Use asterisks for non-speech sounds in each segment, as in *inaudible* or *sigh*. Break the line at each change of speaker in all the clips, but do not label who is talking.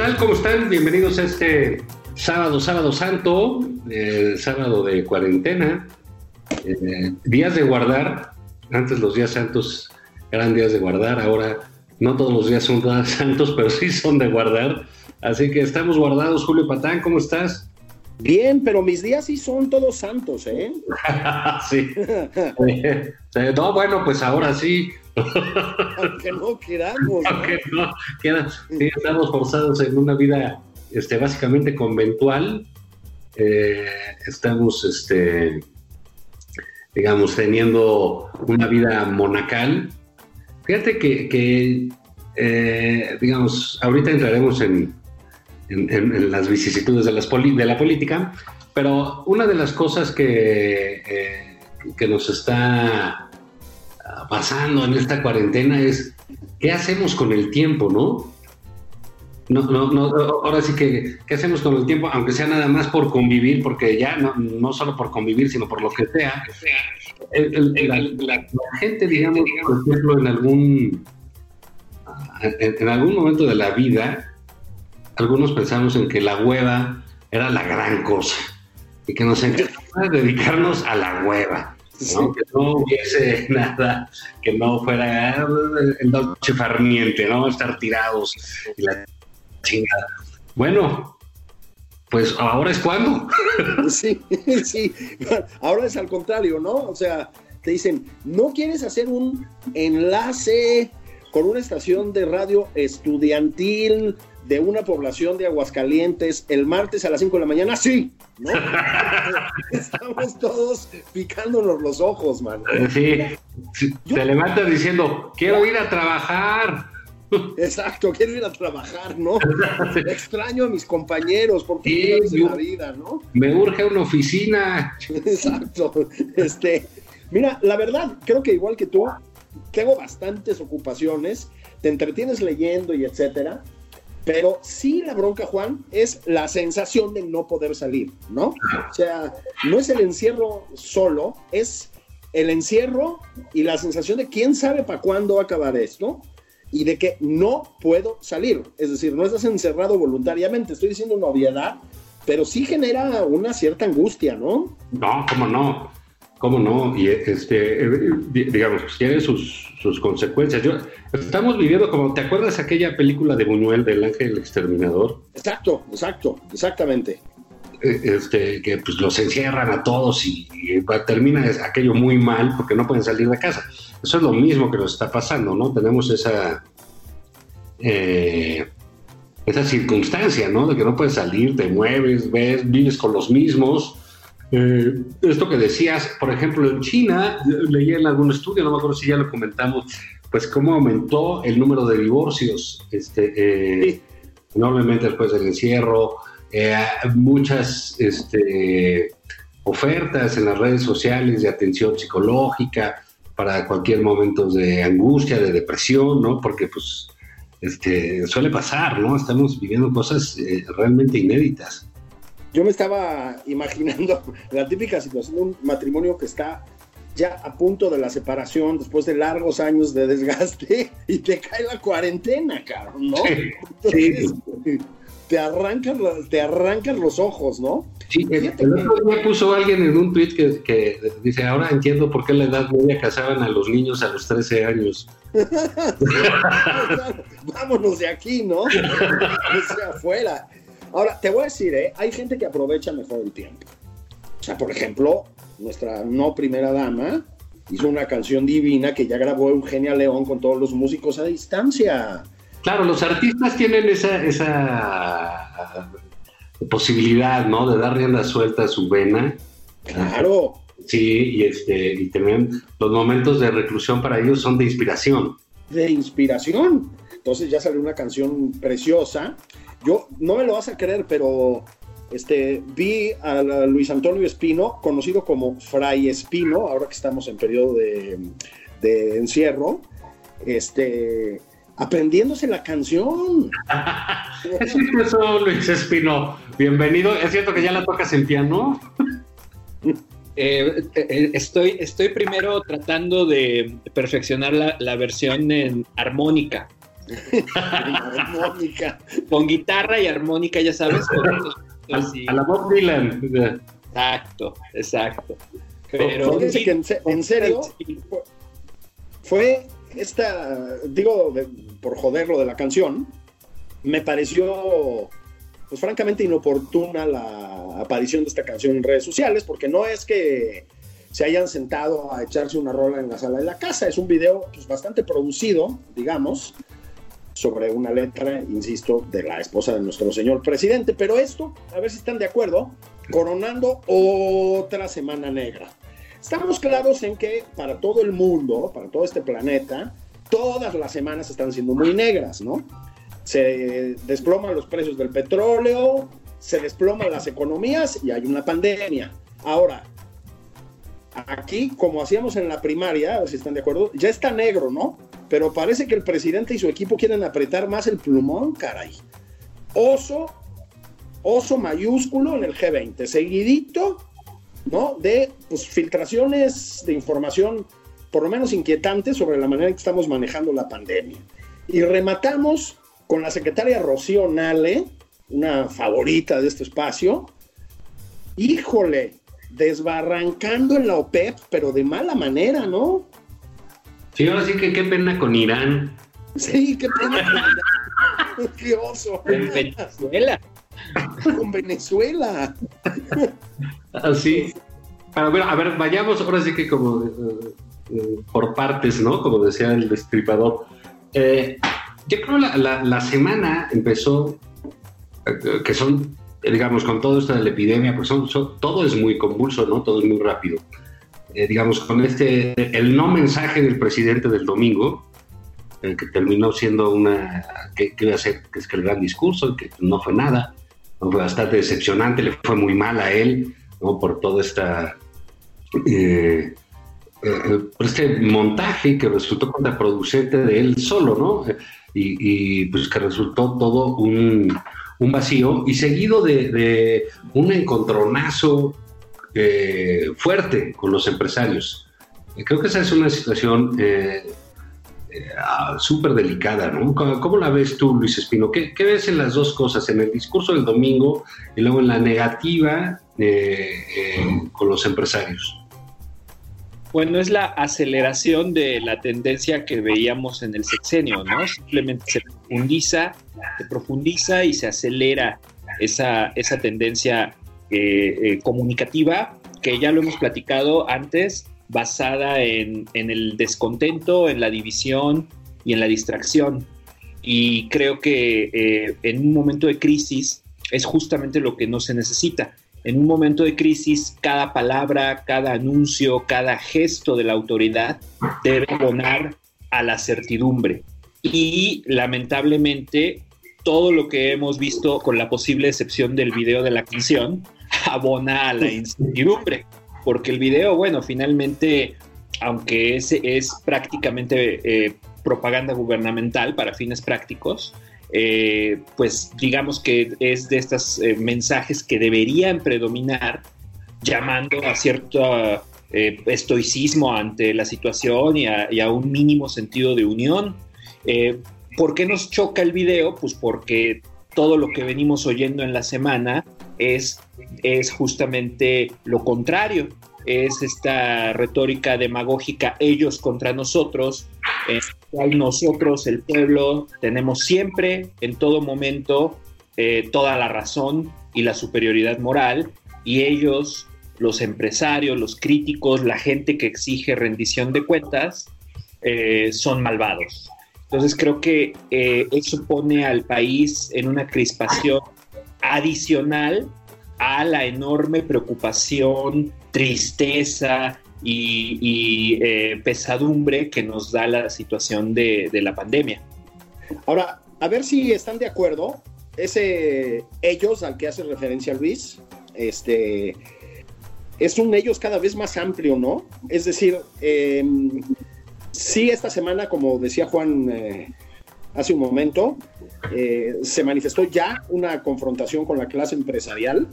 Tal? ¿Cómo están? Bienvenidos a este sábado, sábado santo, eh, sábado de cuarentena, eh, días de guardar. Antes los días santos eran días de guardar, ahora no todos los días son *laughs* santos, pero sí son de guardar. Así que estamos guardados. Julio Patán, ¿cómo estás?
Bien, pero mis días sí son todos santos, ¿eh? *laughs*
sí. Eh, no, bueno, pues ahora sí.
Aunque no queramos.
Aunque no quieras. Sí, estamos forzados en una vida este, básicamente conventual. Eh, estamos, este, digamos, teniendo una vida monacal. Fíjate que, que eh, digamos, ahorita entraremos en, en, en las vicisitudes de, las poli de la política, pero una de las cosas que, eh, que nos está pasando en esta cuarentena es qué hacemos con el tiempo, ¿no? No, no, no, ahora sí que, ¿qué hacemos con el tiempo? Aunque sea nada más por convivir, porque ya no, no solo por convivir, sino por lo que sea. El, el, la, la, la, gente, digamos, por ejemplo, en algún, en, en, algún momento de la vida, algunos pensamos en que la hueva era la gran cosa y que nos encantaba dedicarnos a la hueva. ¿no? Que no hubiese *laughs* nada que no fuera el noche farniente, ¿no? Estar tirados y la chingada. Bueno, pues ahora es cuando. *laughs*
Sí, sí. Ahora es al contrario, ¿no? O sea, te dicen, ¿no quieres hacer un enlace con una estación de radio estudiantil de una población de Aguascalientes el martes a las 5 de la mañana, sí, ¿no? *laughs* Estamos todos picándonos los ojos, man.
Sí, Yo... te levantas diciendo, quiero ir a trabajar. *laughs*
Exacto, quiero ir a trabajar, ¿no? *laughs* Extraño a mis compañeros porque sí, la vida, ¿no?
Me urge una oficina.
Exacto. Este, mira, la verdad, creo que igual que tú, tengo bastantes ocupaciones, te entretienes leyendo y etcétera, pero sí la bronca, Juan, es la sensación de no poder salir, ¿no? O sea, no es el encierro solo, es el encierro y la sensación de quién sabe para cuándo va a acabar esto y de que no puedo salir. Es decir, no estás encerrado voluntariamente, estoy diciendo una obviedad, pero sí genera una cierta angustia, ¿no?
No, cómo no. ¿Cómo no? Y este, digamos, pues tiene sus, sus consecuencias. Yo, estamos viviendo como, ¿te acuerdas aquella película de Buñuel del Ángel Exterminador?
Exacto, exacto, exactamente.
Este, que pues los encierran a todos y, y termina aquello muy mal porque no pueden salir de casa. Eso es lo mismo que nos está pasando, ¿no? Tenemos esa, eh, esa circunstancia, ¿no? De que no puedes salir, te mueves, ves, vives con los mismos eh, esto que decías, por ejemplo, en China, leí en algún estudio, no me acuerdo si ya lo comentamos, pues cómo aumentó el número de divorcios este, eh, sí. enormemente después del encierro, eh, muchas este, ofertas en las redes sociales de atención psicológica para cualquier momento de angustia, de depresión, ¿no? Porque pues este, suele pasar, ¿no? Estamos viviendo cosas eh, realmente inéditas
yo me estaba imaginando *laughs* la típica situación de un matrimonio que está ya a punto de la separación después de largos años de desgaste *laughs* y te cae la cuarentena, cabrón, ¿no?
Sí, sí.
te arrancan, te arrancan los ojos, ¿no?
Sí, el, otro día puso alguien en un tweet que, dice, ahora entiendo por qué la edad media casaban a los niños a los 13 años. *laughs*
Vámonos de aquí, ¿no? O sea, afuera. Ahora, te voy a decir, ¿eh? hay gente que aprovecha mejor el tiempo. O sea, por ejemplo, nuestra no primera dama hizo una canción divina que ya grabó Eugenia León con todos los músicos a distancia.
Claro, los artistas tienen esa, esa posibilidad, ¿no? De dar rienda suelta a su vena.
Claro.
Sí, y este, y también los momentos de reclusión para ellos son de inspiración.
De inspiración. Entonces ya salió una canción preciosa. Yo no me lo vas a creer, pero este, vi a Luis Antonio Espino, conocido como Fray Espino, ahora que estamos en periodo de, de encierro, este, aprendiéndose la canción. *laughs*
es cierto Luis Espino. Bienvenido. ¿Es cierto que ya la tocas en piano? *laughs*
Eh, eh, estoy, estoy primero tratando de perfeccionar la, versión en armónica. Armónica. Con guitarra y armónica, ya sabes. *laughs*
a, la Bob Dylan.
Exacto, exacto.
Pero, que en, serio, fue esta, digo, por joder lo de la canción, me pareció, pues francamente inoportuna la aparición de esta canción en redes sociales, porque no es que se hayan sentado a echarse una rola en la sala de la casa, es un video pues, bastante producido, digamos, sobre una letra, insisto, de la esposa de nuestro señor presidente, pero esto, a ver si están de acuerdo, coronando otra semana negra. Estamos claros en que para todo el mundo, para todo este planeta, todas las semanas están siendo muy negras, ¿no? Se desploman los precios del petróleo, se desploman las economías y hay una pandemia. Ahora, aquí, como hacíamos en la primaria, a ver si están de acuerdo, ya está negro, ¿no? Pero parece que el presidente y su equipo quieren apretar más el plumón, caray. Oso, oso mayúsculo en el G20, seguidito ¿no? De pues, filtraciones de información, por lo menos inquietantes, sobre la manera en que estamos manejando la pandemia. Y rematamos con la secretaria Rocío Nale, una favorita de este espacio. Híjole, desbarrancando en la OPEP, pero de mala manera, ¿no?
Sí, ahora sí que qué pena con Irán.
Sí, qué pena con Irán. qué oso. *laughs*
En Venezuela.
Con Venezuela.
Así. A ver, a ver, vayamos ahora sí que como eh, eh, por partes, ¿no? Como decía el destripador. Eh, yo creo la, la, semana empezó, que son, digamos, con todo esto de la epidemia, pues son, todo es muy convulso, ¿no? Todo es muy rápido. Digamos, con este, el no mensaje del presidente del domingo, que terminó siendo una, que, que iba a ser, que es que el gran discurso, que no fue nada, fue bastante decepcionante, le fue muy mal a él, ¿no? Por todo esta, eh, eh, por este montaje que resultó contraproducente de él solo, ¿no? Y, pues que resultó todo un, un vacío y seguido de, un encontronazo eh, fuerte con los empresarios. Creo que esa es una situación eh, ah, súper delicada, ¿no? ¿Cómo, la ves tú, Luis Espino? ¿Qué, ves en las dos cosas, en el discurso del domingo y luego en la negativa eh, eh, con los empresarios?
Bueno, es la aceleración de la tendencia que veíamos en el sexenio, ¿no? Simplemente se profundiza, se profundiza y se acelera esa, esa tendencia comunicativa que ya lo hemos platicado antes, basada en, el descontento, en la división y en la distracción. Y creo que eh, en un momento de crisis es justamente lo que no se necesita. En un momento de crisis, cada palabra, cada anuncio, cada gesto de la autoridad debe abonar a la certidumbre. Y lamentablemente, todo lo que hemos visto, con la posible excepción del video de la canción, *laughs* abona a la incertidumbre porque el video, bueno, finalmente, aunque es, es prácticamente eh, propaganda gubernamental para fines prácticos, eh, pues digamos que es de estos eh, mensajes que deberían predominar llamando a cierto estoicismo ante la situación y a, un mínimo sentido de unión. ¿Por qué nos choca el video? Pues porque todo lo que venimos oyendo en la semana es, es justamente lo contrario. Es esta retórica demagógica ellos contra nosotros, en cual nosotros, el pueblo, tenemos siempre, en todo momento, eh, toda la razón y la superioridad moral, y ellos, los empresarios, los críticos, la gente que exige rendición de cuentas, eh, son malvados. Entonces creo que eh, eso pone al país en una crispación adicional a la enorme preocupación, tristeza y, eh, pesadumbre que nos da la situación de, la pandemia.
Ahora, a ver si están de acuerdo. Ese ellos al que hace referencia Luis, este, es un ellos cada vez más amplio, ¿no? Es decir, eh, Sí, esta semana, como decía Juan eh, hace un momento, eh, se manifestó ya una confrontación con la clase empresarial.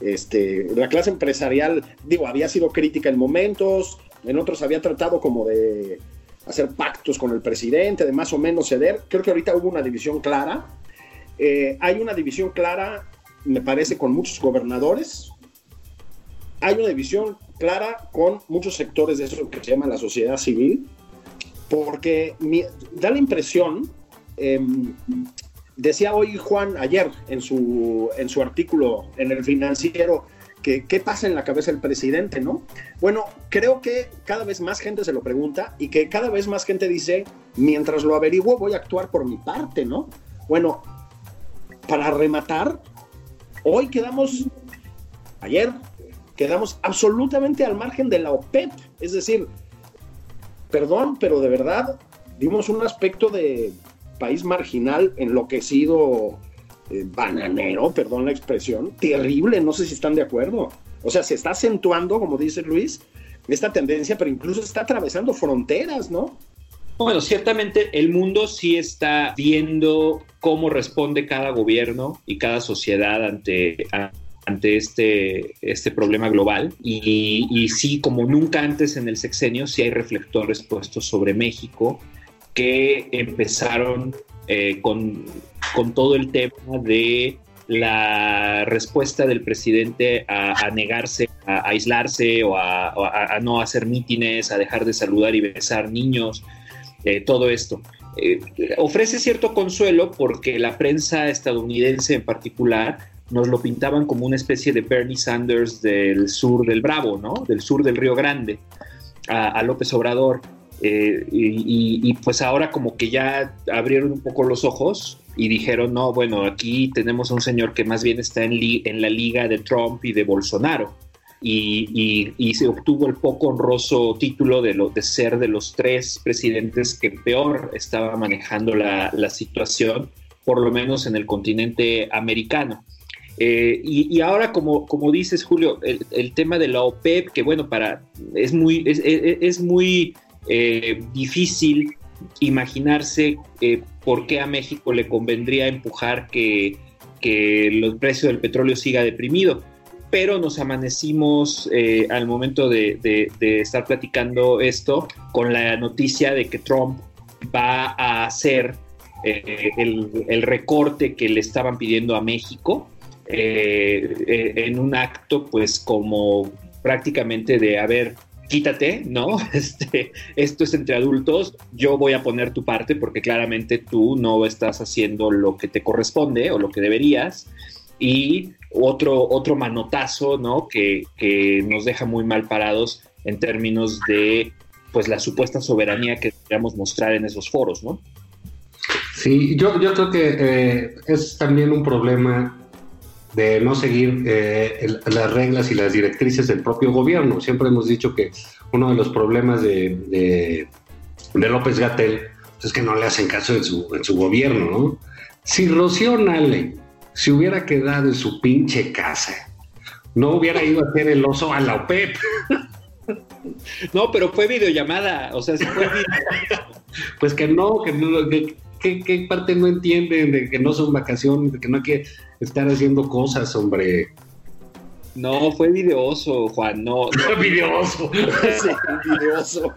Este, la clase empresarial, digo, había sido crítica en momentos, en otros había tratado como de hacer pactos con el presidente, de más o menos ceder. Creo que ahorita hubo una división clara. Eh, hay una división clara, me parece, con muchos gobernadores. Hay una división clara con muchos sectores de eso que se llama la sociedad civil porque da la impresión, em, decía hoy Juan ayer en su, en su artículo en el financiero, que qué pasa en la cabeza del presidente, ¿no? Bueno, creo que cada vez más gente se lo pregunta y que cada vez más gente dice, mientras lo averiguo voy a actuar por mi parte, ¿no? Bueno, para rematar, hoy quedamos, ayer, quedamos absolutamente al margen de la OPEP, es decir, perdón, pero de verdad vimos un aspecto de país marginal, enloquecido, eh, bananero, perdón la expresión, terrible, no sé si están de acuerdo. O sea, se está acentuando, como dice Luis, esta tendencia, pero incluso está atravesando fronteras, ¿no?
Bueno, ciertamente el mundo sí está viendo cómo responde cada gobierno y cada sociedad ante, ante este, este problema global y, y, sí, como nunca antes en el sexenio, sí hay reflectores puestos sobre México que empezaron eh, con, con, todo el tema de la respuesta del presidente a, negarse, a, aislarse o, a, no hacer mítines, a dejar de saludar y besar niños, eh, todo esto. Eh, ofrece cierto consuelo porque la prensa estadounidense en particular nos lo pintaban como una especie de Bernie Sanders del sur del Bravo, ¿no? Del sur del Río Grande, a, López Obrador. Eh, y, pues ahora como que ya abrieron un poco los ojos y dijeron, no, bueno, aquí tenemos a un señor que más bien está en, en la liga de Trump y de Bolsonaro. Y, se obtuvo el poco honroso título de, lo, de ser de los tres presidentes que peor estaba manejando la, la situación, por lo menos en el continente americano. Eh, y, ahora, como, como dices, Julio, el, tema de la OPEP, que bueno, para es muy, es, muy eh, difícil imaginarse eh, por qué a México le convendría empujar que, que el precio del petróleo siga deprimido. Pero nos amanecimos al momento de, estar platicando esto con la noticia de que Trump va a hacer el recorte que le estaban pidiendo a México eh, eh, en un acto pues como prácticamente de, a ver, quítate, ¿no? *laughs* Este, esto es entre adultos, yo voy a poner tu parte porque claramente tú no estás haciendo lo que te corresponde o lo que deberías. Y otro, otro manotazo, ¿no? Que, que nos deja muy mal parados en términos de pues la supuesta soberanía que deberíamos mostrar en esos foros, ¿no?
Sí, yo, yo creo que eh, es también un problema de no seguir eh, las reglas y las directrices del propio gobierno. Siempre hemos dicho que uno de los problemas de, de, López Gatel es que no le hacen caso en su, en su gobierno, ¿no? Si Rocío Nale se hubiera quedado en su pinche casa, no hubiera ido a hacer el oso a la OPEP.
No, pero fue videollamada, o sea, fue *laughs*
Pues que no, que, no, que ¿Qué, parte no entienden de que no son vacaciones, de que no hay que estar haciendo cosas, hombre?
No, fue videoso, Juan, no. *laughs*
Fue videoso. *laughs*
sí, videoso.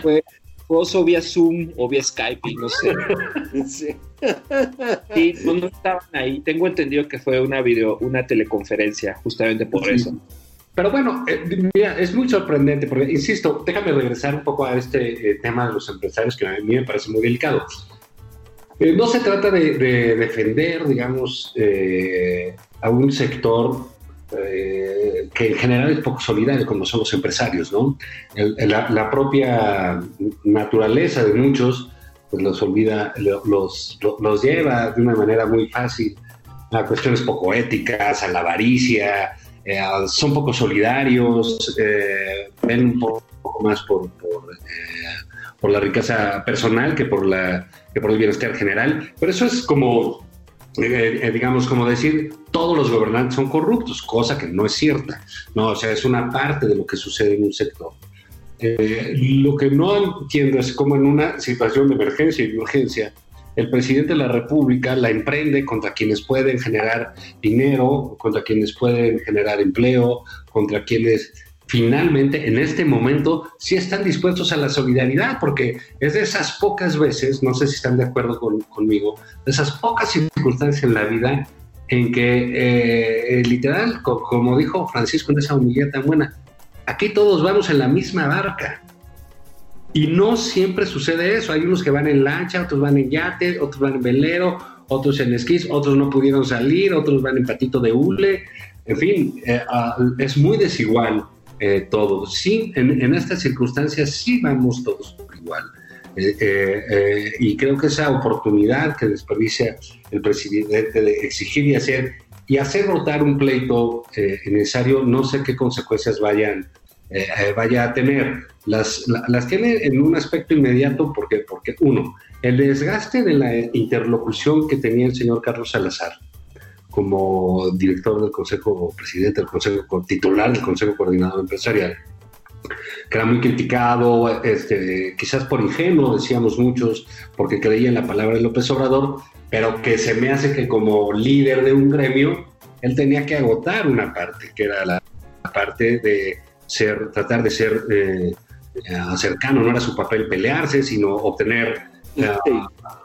fue, esposo *laughs* vía Zoom o vía Skype, no sé. Sí. sí no, estaban ahí. Tengo entendido que fue una video, una teleconferencia, justamente por eso.
Pero bueno, eh, mira, es muy sorprendente, porque, insisto, déjame regresar un poco a este eh, tema de los empresarios, que a mí me parece muy delicado. Eh, no se trata de, defender, digamos, a un sector que en general es poco solidario, como son los empresarios, ¿no? la, propia naturaleza de muchos, pues los olvida, los, los lleva de una manera muy fácil a cuestiones poco éticas, a la avaricia, eh, son poco solidarios, eh, ven un poco más por, eh, por, la riqueza personal que por, la, que por el bienestar general. Pero eso es como, digamos, como decir, todos los gobernantes son corruptos, cosa que no es cierta. No, o sea, es una parte de lo que sucede en un sector. lo que no entiendo es cómo en una situación de emergencia y de urgencia, el presidente de la República la emprende contra quienes pueden generar dinero, contra quienes pueden generar empleo, contra quienes finalmente en este momento sí están dispuestos a la solidaridad, porque es de esas pocas veces, no sé si están de acuerdo conmigo, de esas pocas circunstancias en la vida en que, eh, literal, como dijo Francisco en esa humildad tan buena, aquí todos vamos en la misma barca. Y no siempre sucede eso. Hay unos que van en lancha, otros van en yate, otros van en velero, otros en esquís, otros no pudieron salir, otros van en patito de hule. En fin, ah, es muy desigual eh, todo. Sí, en, estas circunstancias sí vamos todos igual. Eh, y creo que esa oportunidad que desperdicia el presidente de exigir y hacer y hacer rotar un pleito necesario, no sé qué consecuencias vayan eh, vaya a tener. Las, las tiene en un aspecto inmediato porque, porque, uno, el desgaste de la interlocución que tenía el señor Carlos Salazar como director del Consejo, presidente del Consejo, titular del Consejo Coordinador Empresarial, que era muy criticado, este, quizás por ingenuo, decíamos muchos, porque creía en la palabra de López Obrador, pero que se me hace que como líder de un gremio, él tenía que agotar una parte, que era la parte de ser, tratar de ser eh, eh, cercano, no era su papel pelearse, sino obtener eh,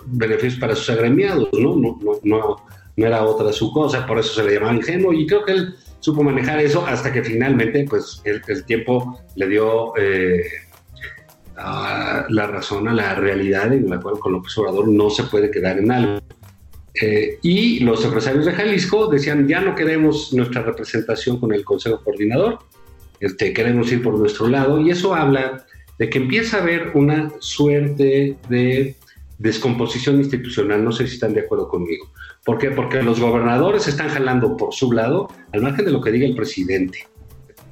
beneficios para sus agremiados, ¿no? No, no, no, era otra su cosa, por eso se le llamaba ingenuo y creo que él supo manejar eso hasta que finalmente pues el, tiempo le dio la razón a la realidad en la cual con López Obrador no se puede quedar en algo. y los empresarios de Jalisco decían, ya no queremos nuestra representación con el Consejo Coordinador, este, queremos ir por nuestro lado, y eso habla de que empieza a haber una suerte de descomposición institucional, no sé si están de acuerdo conmigo. ¿Por qué? Porque los gobernadores están jalando por su lado, al margen de lo que diga el presidente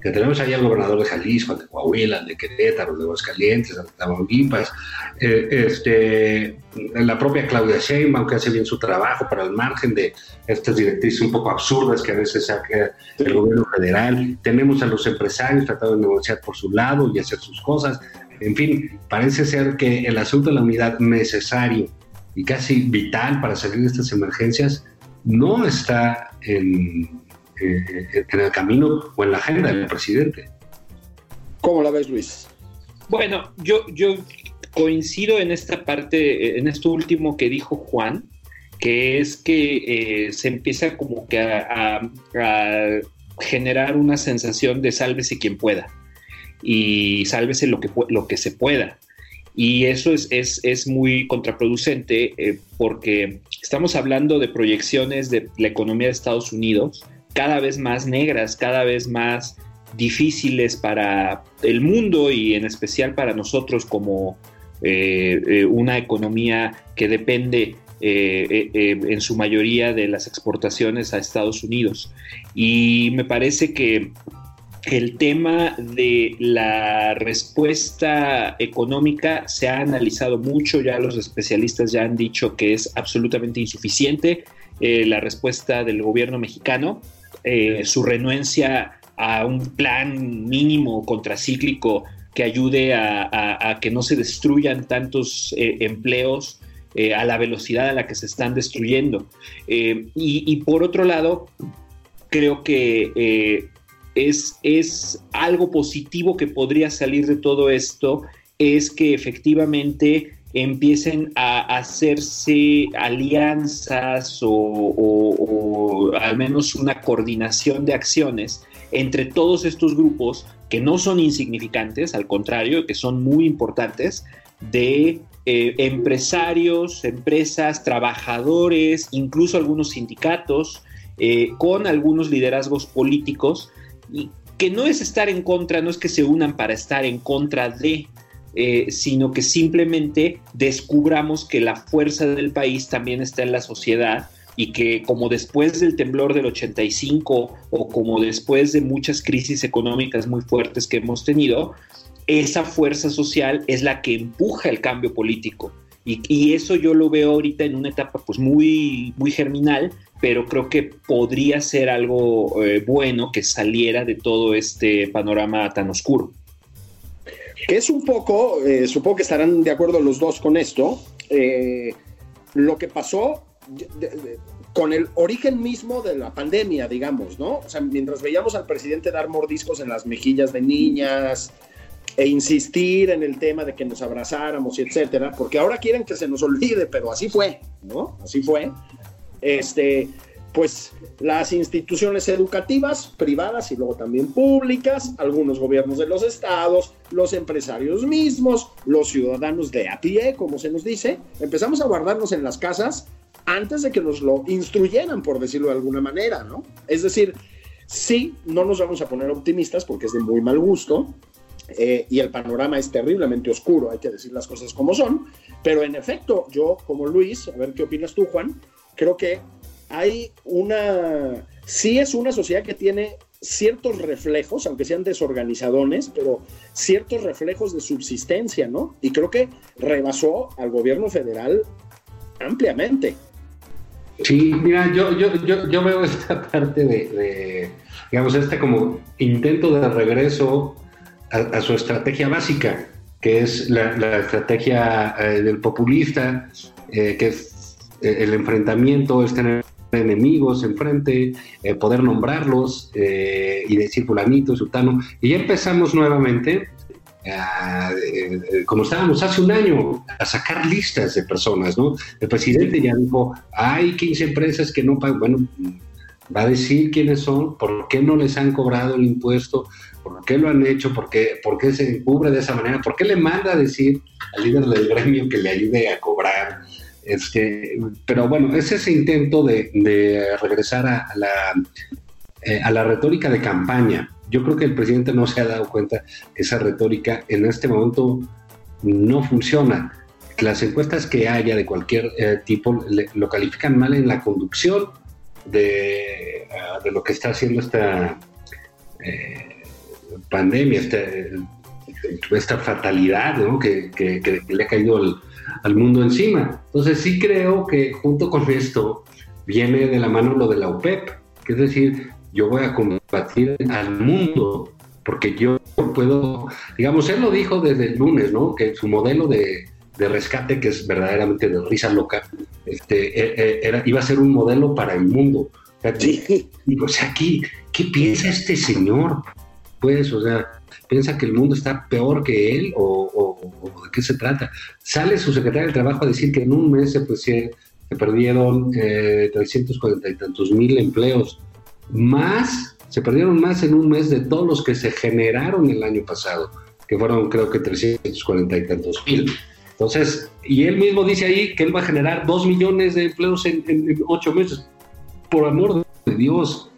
que tenemos ahí al gobernador de Jalisco, de Coahuila, de Querétaro, de Aguascalientes, de Tamaulipas, eh, este, la propia Claudia Sheinbaum, que hace bien su trabajo para el margen de estas directrices un poco absurdas que a veces saca el gobierno federal. Tenemos a los empresarios tratando de negociar por su lado y hacer sus cosas. En fin, parece ser que el asunto de la unidad necesario y casi vital para salir de estas emergencias no está en eh, en el camino o en la agenda del presidente.
¿Cómo la ves, Luis?
Bueno, yo, yo coincido en esta parte, en esto último que dijo Juan, que es que eh, se empieza como que a, generar una sensación de sálvese quien pueda y sálvese lo que, lo que se pueda. Y eso es, es, es muy contraproducente eh, porque estamos hablando de proyecciones de la economía de Estados Unidos cada vez más negras, cada vez más difíciles para el mundo y en especial para nosotros como eh, eh, una economía que depende eh, en su mayoría de las exportaciones a Estados Unidos. Y me parece que el tema de la respuesta económica se ha analizado mucho, ya los especialistas ya han dicho que es absolutamente insuficiente la respuesta del gobierno mexicano eh, su renuencia a un plan mínimo contracíclico que ayude a, que no se destruyan tantos eh, empleos eh, a la velocidad a la que se están destruyendo. Y, por otro lado, creo que es, es algo positivo que podría salir de todo esto es que efectivamente empiecen a hacerse alianzas o, al menos una coordinación de acciones entre todos estos grupos que no son insignificantes, al contrario, que son muy importantes, de eh, empresarios, empresas, trabajadores, incluso algunos sindicatos, eh, con algunos liderazgos políticos, y que no es estar en contra, no es que se unan para estar en contra de, eh, sino que simplemente descubramos que la fuerza del país también está en la sociedad y que como después del temblor del 85 o como después de muchas crisis económicas muy fuertes que hemos tenido, esa fuerza social es la que empuja el cambio político. Y, eso yo lo veo ahorita en una etapa pues muy, muy germinal, pero creo que podría ser algo eh, bueno que saliera de todo este panorama tan oscuro.
Que es un poco, eh, supongo que estarán de acuerdo los dos con esto, eh, lo que pasó con el origen mismo de la pandemia, digamos, ¿no? O sea, mientras veíamos al presidente dar mordiscos en las mejillas de niñas e insistir en el tema de que nos abrazáramos y etcétera, porque ahora quieren que se nos olvide, pero así fue, ¿no? Así fue. Este, pues las instituciones educativas, privadas y luego también públicas, algunos gobiernos de los estados, los empresarios mismos, los ciudadanos de a pie, como se nos dice, empezamos a guardarnos en las casas antes de que nos lo instruyeran, por decirlo de alguna manera, ¿no? Es decir, sí, no nos vamos a poner optimistas porque es de muy mal gusto, eh, y el panorama es terriblemente oscuro, hay que decir las cosas como son, pero en efecto, yo como Luis, a ver qué opinas tú, Juan, creo que hay una, sí es una sociedad que tiene ciertos reflejos, aunque sean desorganizadones, pero ciertos reflejos de subsistencia, ¿no? Y creo que rebasó al gobierno federal ampliamente.
Sí, mira, yo, yo, yo, yo veo esta *laughs* parte de, digamos, este como intento de regreso a, su estrategia básica, que es la, estrategia eh, del populista, eh, que es eh, el enfrentamiento, es tener enemigos enfrente, eh, poder nombrarlos eh, y decir fulanito, sultano. Y ya empezamos nuevamente, eh, como estábamos hace un año, a sacar listas de personas, ¿no? El presidente ya dijo, hay 15 empresas que no pagan, bueno, va a decir quiénes son, por qué no les han cobrado el impuesto, por qué lo han hecho, por qué, por qué se cubre de esa manera, por qué le manda a decir al líder del gremio que le ayude a cobrar este, pero bueno, es ese intento de, regresar a, la, eh, a la retórica de campaña. Yo creo que el presidente no se ha dado cuenta que esa retórica en este momento no funciona. Las encuestas que haya de cualquier eh, tipo lo califican mal en la conducción de, ah, de, lo que está haciendo esta eh, pandemia, esta, esta fatalidad que, que, que, le ha caído el, al mundo encima. Entonces sí creo que junto con esto viene de la mano lo de la OPEP, que es decir, yo voy a combatir al mundo, porque yo puedo, digamos, él lo dijo desde el lunes, ¿no? Que su modelo de, rescate, que es verdaderamente de risa loca, este, e, e, era, iba a ser un modelo para el mundo. Sí. o sea, ¿qué, ¿qué piensa este señor? Pues, o sea, piensa que el mundo está peor que él o, de qué se trata. Sale su secretario del Trabajo a decir que en un mes se, pues, se, perdieron eh, 340 y tantos mil empleos, más, se perdieron más en un mes de todos los que se generaron el año pasado, que fueron creo que 340 y tantos mil. Entonces, y él mismo dice ahí que él va a generar dos millones de empleos en, ocho meses. Por amor de Dios,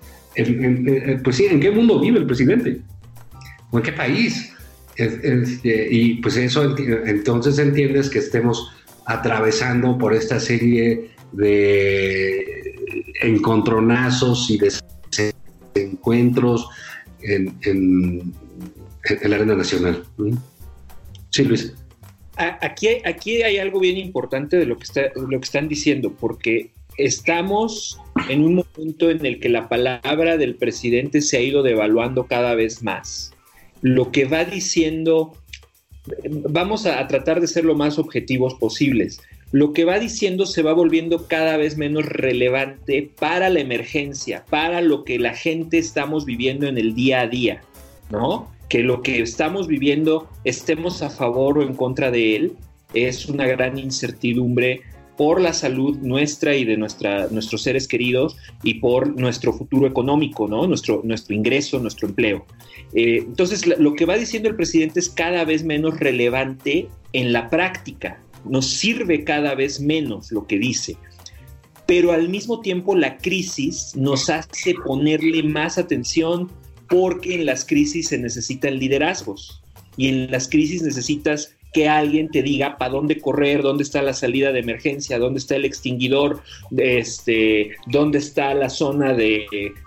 pues sí, ¿en qué mundo vive el presidente? ¿O en qué país? Este, y pues eso entonces entiendes que estemos atravesando por esta serie de encontronazos y desencuentros en, en, la arena nacional. Sí, Luis.
Aquí aquí hay algo bien importante de lo que, está, lo que están diciendo, porque estamos en un momento en el que la palabra del presidente se ha ido devaluando cada vez más lo que va diciendo, vamos a, tratar de ser lo más objetivos posibles. Lo que va diciendo se va volviendo cada vez menos relevante para la emergencia, para lo que la gente estamos viviendo en el día a día, ¿no? que lo que estamos viviendo, estemos a favor o en contra de él, es una gran incertidumbre por la salud nuestra y de nuestra, nuestros seres queridos y por nuestro futuro económico, ¿no? nuestro, nuestro ingreso, nuestro empleo. Eh, entonces, lo que va diciendo el presidente es cada vez menos relevante en la práctica, nos sirve cada vez menos lo que dice pero al mismo tiempo la crisis nos hace ponerle más atención porque en las crisis se necesitan liderazgos y en las crisis necesitas que alguien te diga para dónde correr, dónde está la salida de emergencia, dónde está el extinguidor, este, dónde está la zona de,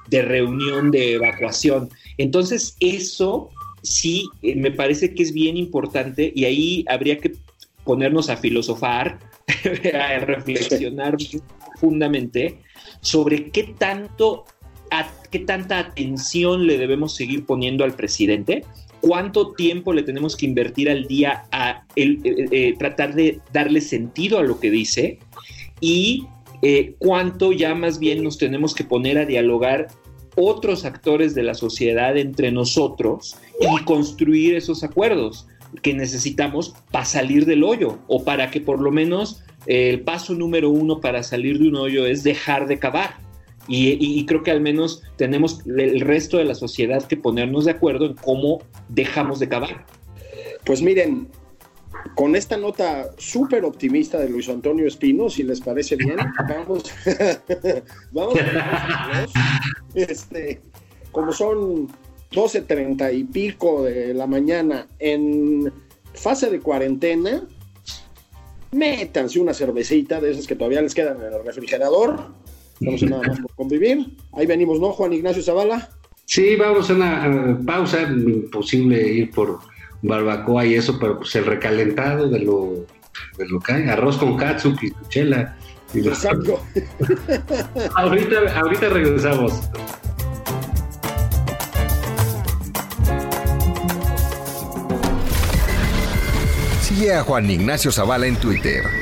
de reunión de evacuación. Entonces, eso sí eh, me parece que es bien importante y ahí habría que ponernos a filosofar, *laughs* a reflexionar profundamente sobre qué tanto, qué tanta atención le debemos seguir poniendo al presidente, cuánto tiempo le tenemos que invertir al día a eh, eh, tratar de darle sentido a lo que dice y eh, cuánto ya más bien nos tenemos que poner a dialogar otros actores de la sociedad entre nosotros y construir esos acuerdos que necesitamos para salir del hoyo o para que por lo menos el paso número uno para salir de un hoyo es dejar de cavar. Y, creo que al menos tenemos el resto de la sociedad que ponernos de acuerdo en cómo dejamos de cavar.
Pues miren, con esta nota súper optimista de Luis Antonio Espino, si les parece bien, *laughs* vamos, *laughs* vamos a este, como son 12.30 y pico de la mañana en fase de cuarentena, métanse una cervecita de esas que todavía les quedan en el refrigerador. Vamos a nada más por convivir. Ahí venimos, ¿no, Juan Ignacio Zavala?
Sí, vamos a una pausa. Imposible ir por barbacoa y eso, pero pues el recalentado de lo, de lo que hay. Arroz con katsu, chela.
Exacto. *laughs*
ahorita, ahorita regresamos.
Sigue a Juan Ignacio Zavala en Twitter.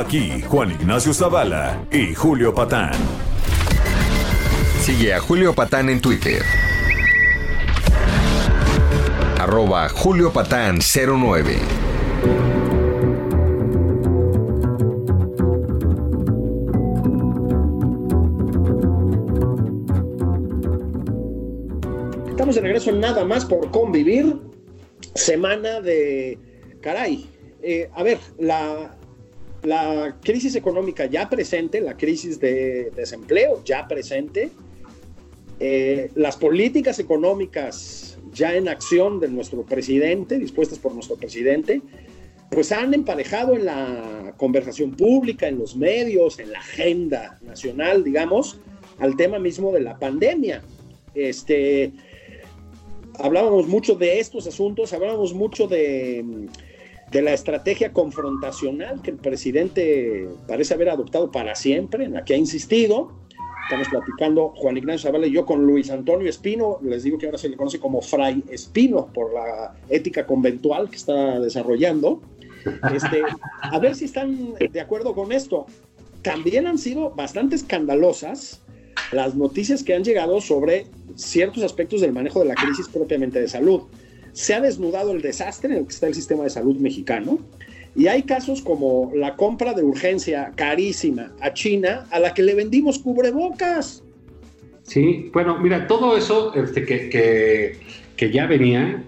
Aquí Juan Ignacio Zavala y Julio Patán. Sigue a Julio Patán en Twitter. Arroba Julio Patán 09.
Estamos de regreso en Nada más por convivir semana de, caray, eh, a ver, la, la crisis económica ya presente, la crisis de desempleo ya presente, eh, las políticas económicas ya en acción de nuestro presidente, dispuestas por nuestro presidente, pues han emparejado en la conversación pública, en los medios, en la agenda nacional, digamos, al tema mismo de la pandemia. Este, hablábamos mucho de estos asuntos, hablábamos mucho de, la estrategia confrontacional que el presidente parece haber adoptado para siempre, en la que ha insistido. Estamos platicando Juan Ignacio Zavala y yo con Luis Antonio Espino, les digo que ahora se le conoce como Fray Espino por la ética conventual que está desarrollando. Este, a ver si están de acuerdo con esto. También han sido bastante escandalosas las noticias que han llegado sobre ciertos aspectos del manejo de la crisis propiamente de salud. Se ha desnudado el desastre en el que está el sistema de salud mexicano y hay casos como la compra de urgencia carísima a China a la que le vendimos cubrebocas.
Sí, bueno, mira, todo eso este, que, que, ya venía,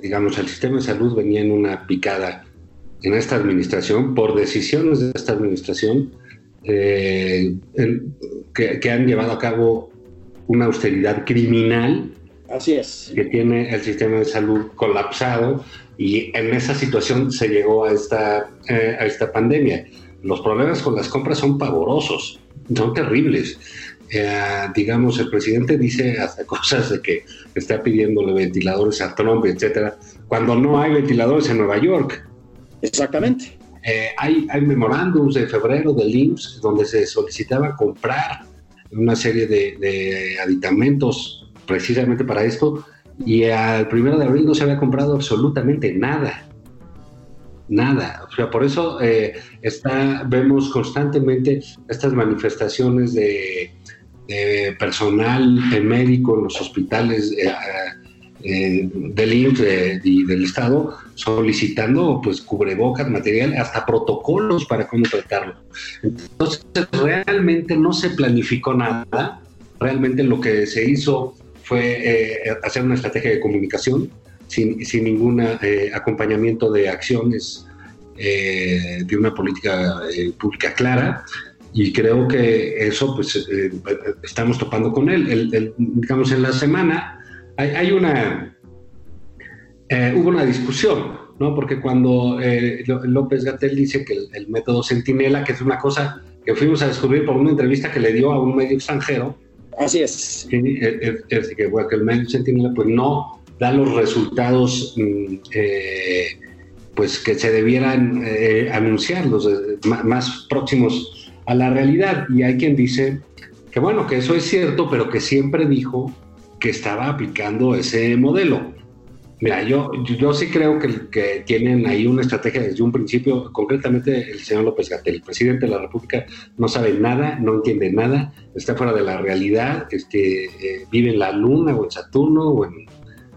digamos, el sistema de salud venía en una picada en esta administración, por decisiones de esta administración, eh, que, han llevado a cabo una austeridad criminal.
Así es.
Que tiene el sistema de salud colapsado y en esa situación se llegó a esta, eh, a esta pandemia. Los problemas con las compras son pavorosos, son terribles. eh, digamos, el presidente dice hasta *laughs* cosas de que está pidiéndole ventiladores a Trump, etcétera, cuando no hay ventiladores en Nueva York.
Exactamente.
Eh, hay, hay memorándums de febrero del IMSS donde se solicitaba comprar una serie de, aditamentos precisamente para esto y al primero de abril no se había comprado absolutamente nada. Nada. O sea, por eso eh, está, vemos constantemente estas manifestaciones de, personal médico en los hospitales eh, eh, del INSS y del Estado solicitando pues cubrebocas, material, hasta protocolos para cómo tratarlo. Entonces, realmente no se planificó nada, realmente lo que se hizo fue eh, hacer una estrategia de comunicación sin, sin ningún eh, acompañamiento de acciones de una política pública clara y creo que eso pues estamos topando con él. digamos, en la semana hay, una, eh, hubo una discusión, ¿no? Porque cuando eh, López Gatel dice que el, método Centinela, que es una cosa que fuimos a descubrir por una entrevista que le dio a un medio extranjero.
Así es.
es, que, el medio Centinela pues no da los resultados mm, eh, pues que se debieran anunciar, los más próximos a la realidad. Y hay quien dice que bueno, que eso es cierto, pero que siempre dijo que estaba aplicando ese modelo. Mira, yo, yo sí creo que, tienen ahí una estrategia desde un principio, concretamente el señor López Gatel, el presidente de la República, no sabe nada, no entiende nada, está fuera de la realidad, este, eh, vive en la Luna o en Saturno o en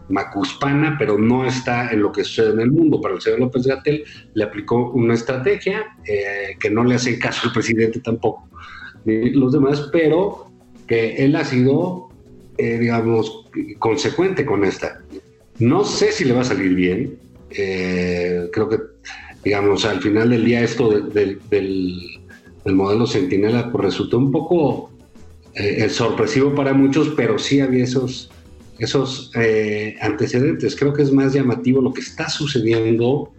Macuspana, pero no está en lo que sucede en el mundo. Para el señor López Gatel le aplicó una estrategia eh, que no le hace caso al presidente tampoco, ni los demás, pero que él ha sido eh, digamos, consecuente con esta. No sé si le va a salir bien. Eh, creo que, digamos, al final del día esto del, modelo Centinela pues, resultó un poco eh, sorpresivo para muchos, pero sí había esos, esos antecedentes. Creo que es más llamativo lo que está sucediendo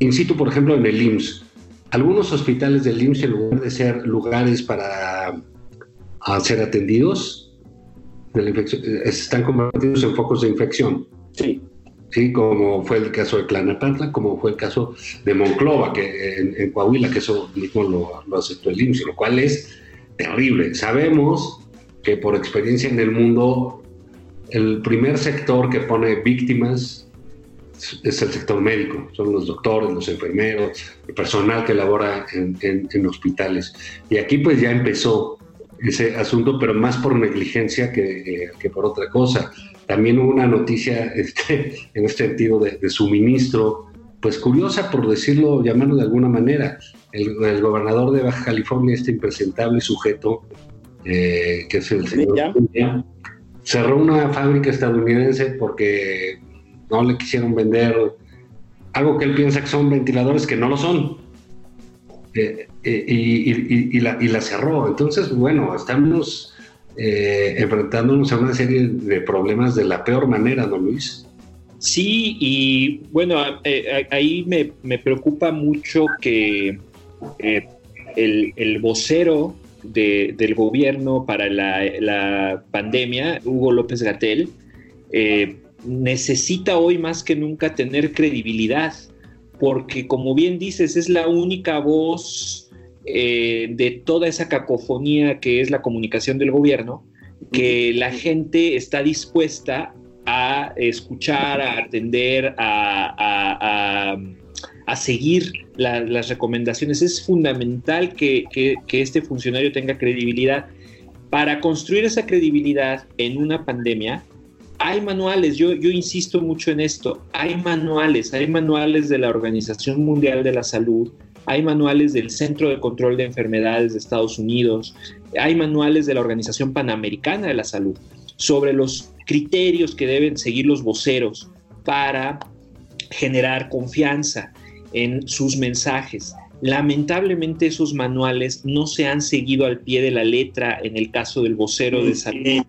in situ, por ejemplo, en el IMSS. Algunos hospitales del IMSS, en lugar de ser lugares para ser atendidos de la infección, eh, están convertidos en focos de infección.
Sí.
Sí, como fue el caso de Clanapantla, como fue el caso de Monclova, que en, Coahuila, que eso mismo lo, lo aceptó el IMSS, lo cual es terrible. Sabemos que por experiencia en el mundo, el primer sector que pone víctimas es el sector médico, son los doctores, los enfermeros, el personal que labora en, en hospitales. Y aquí pues ya empezó ese asunto, pero más por negligencia que, que por otra cosa. También hubo una noticia *laughs* este, en este sentido de, suministro, pues curiosa por decirlo, llamarlo de alguna manera. El, gobernador de Baja California, este impresentable sujeto, eh, que es el señor cerró una fábrica estadounidense porque no le quisieron vender algo que él piensa que son ventiladores que no lo son. Eh, eh, y, la, cerró. Entonces, bueno, estamos eh, enfrentándonos a una serie de problemas de la peor manera, ¿no, Luis?
Sí, y bueno, ahí me, preocupa mucho que el, vocero del gobierno para la, pandemia, Hugo López Gatel, necesita hoy más que nunca tener credibilidad porque como bien dices, es la única voz eh, de toda esa cacofonía que es la comunicación del gobierno, que la gente está dispuesta a escuchar, a atender, a, seguir las recomendaciones. Es fundamental que, este funcionario tenga credibilidad. Para construir esa credibilidad en una pandemia, hay manuales, yo, yo insisto mucho en esto, hay manuales, hay manuales de la Organización Mundial de la Salud, hay manuales del Centro de Control de Enfermedades de Estados Unidos, hay manuales de la Organización Panamericana de la Salud sobre los criterios que deben seguir los voceros para generar confianza en sus mensajes. Lamentablemente esos manuales no se han seguido al pie de la letra en el caso del vocero de salud.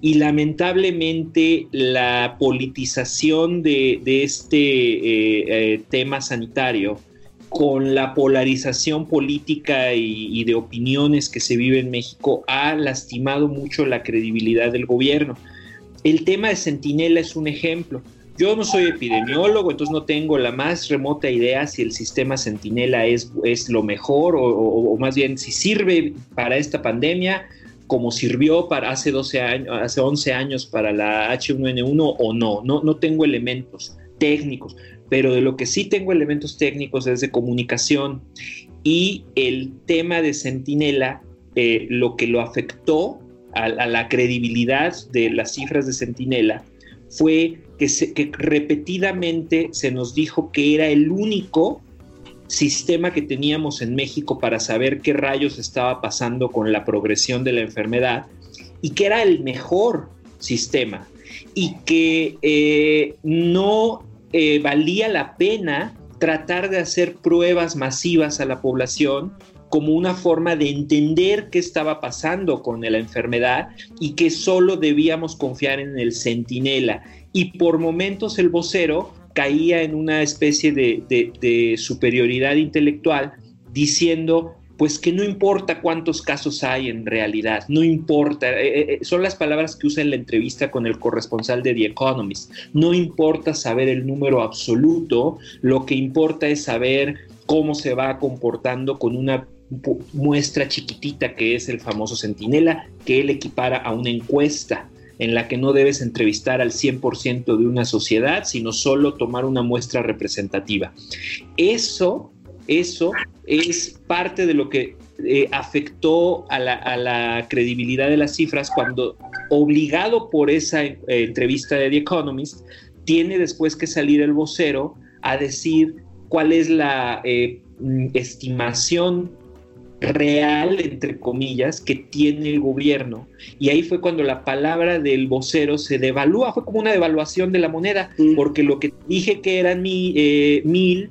Y lamentablemente la politización de, este eh, eh, tema sanitario con la polarización política y, de opiniones que se vive en México, ha lastimado mucho la credibilidad del gobierno. El tema de Centinela es un ejemplo. Yo no soy epidemiólogo, entonces no tengo la más remota idea si el sistema Centinela es, es lo mejor o, más bien si sirve para esta pandemia como sirvió para hace 12 años, hace 11 años para la H1N1 o no. No, no tengo elementos técnicos pero de lo que sí tengo elementos técnicos es de comunicación y el tema de Centinela, eh, lo que lo afectó a, la credibilidad de las cifras de Centinela fue que, que repetidamente se nos dijo que era el único sistema que teníamos en México para saber qué rayos estaba pasando con la progresión de la enfermedad y que era el mejor sistema y que eh, no eh, valía la pena tratar de hacer pruebas masivas a la población como una forma de entender qué estaba pasando con la enfermedad y que solo debíamos confiar en el centinela. Y por momentos el vocero caía en una especie de superioridad intelectual diciendo pues que no importa cuántos casos hay en realidad, no importa, eh, eh, eh, son las palabras que usa en la entrevista con el corresponsal de The Economist, no importa saber el número absoluto, lo que importa es saber cómo se va comportando con una muestra chiquitita que es el famoso centinela, que él equipara a una encuesta en la que no debes entrevistar al 100% de una sociedad, sino solo tomar una muestra representativa. Eso eso es parte de lo que eh, afectó a la, credibilidad de las cifras cuando, obligado por esa eh, entrevista de The Economist, tiene después que salir el vocero a decir cuál es la eh, mm, estimación real, entre comillas, que tiene el gobierno. Y ahí fue cuando la palabra del vocero se devalúa, fue como una devaluación de la moneda, porque lo que dije que eran mil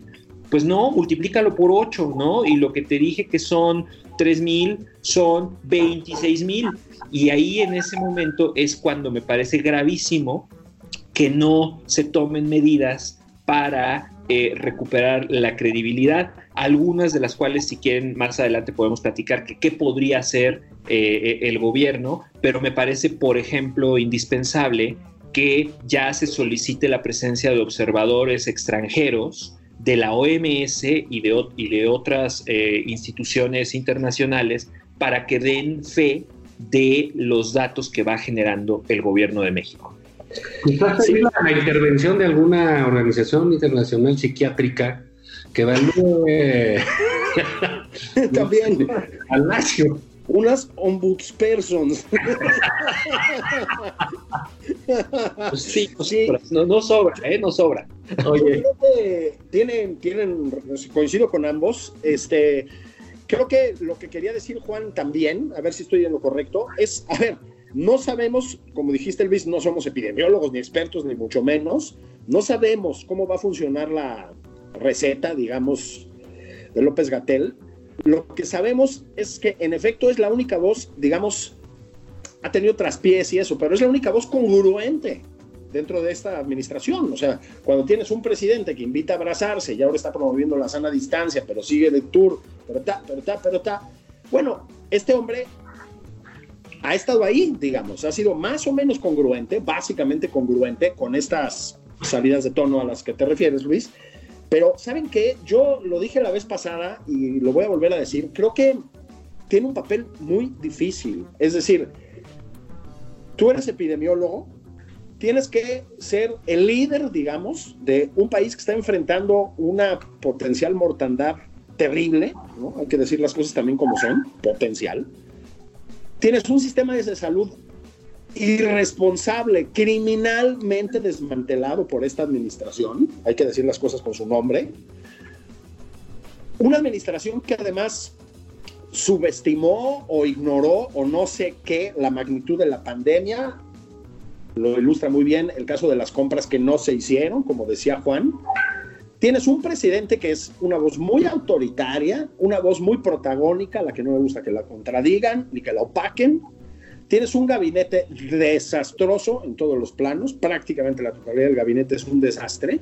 pues no, multiplícalo por 8, ¿no? Y lo que te dije que son 3 mil, son 26 mil. Y ahí en ese momento es cuando me parece gravísimo que no se tomen medidas para eh, recuperar la credibilidad, algunas de las cuales si quieren más adelante podemos platicar qué podría hacer eh, el gobierno, pero me parece, por ejemplo, indispensable que ya se solicite la presencia de observadores extranjeros de la OMS y de, y de otras eh, instituciones internacionales para que den fe de los datos que va generando el gobierno de México.
Quizás la, intervención de alguna organización internacional psiquiátrica que evalúe *laughs*
también.
al nacio
unas ombudspersons. *laughs*
sí, sí. No, no, sobra, ¿eh? No sobra.
Oye. creo que tienen, tienen, coincido con ambos, este, creo que lo que quería decir Juan también, a ver si estoy en lo correcto, es, a ver, no sabemos, como dijiste Luis, no somos epidemiólogos ni expertos, ni mucho menos, no sabemos cómo va a funcionar la receta, digamos, de López Gatel, lo que sabemos es que en efecto es la única voz, digamos, ha tenido traspiés y eso, pero es la única voz congruente dentro de esta administración. O sea, cuando tienes un presidente que invita a abrazarse y ahora está promoviendo la sana distancia, pero sigue de tour, pero está, pero está, pero está. Bueno, este hombre ha estado ahí, digamos, ha sido más o menos congruente, básicamente congruente con estas salidas de tono a las que te refieres, Luis. Pero, ¿saben qué? Yo lo dije la vez pasada y lo voy a volver a decir. Creo que tiene un papel muy difícil. Es decir, tú eres epidemiólogo, tienes que ser el líder, digamos, de un país que está enfrentando una potencial mortandad terrible. Hay que decir las cosas también como son, potencial. Tienes un sistema de salud irresponsable, criminalmente desmantelado por esta administración, hay que decir las cosas con su nombre, una administración que además subestimó o ignoró o no sé qué la magnitud de la pandemia, lo ilustra muy bien el caso de las compras que no se hicieron, como decía Juan. Tienes un presidente que es una voz muy autoritaria, una voz muy protagónica, la que no me gusta que la contradigan ni que la opaquen, Tienes un gabinete desastroso en todos los planos, prácticamente la totalidad del gabinete es un desastre,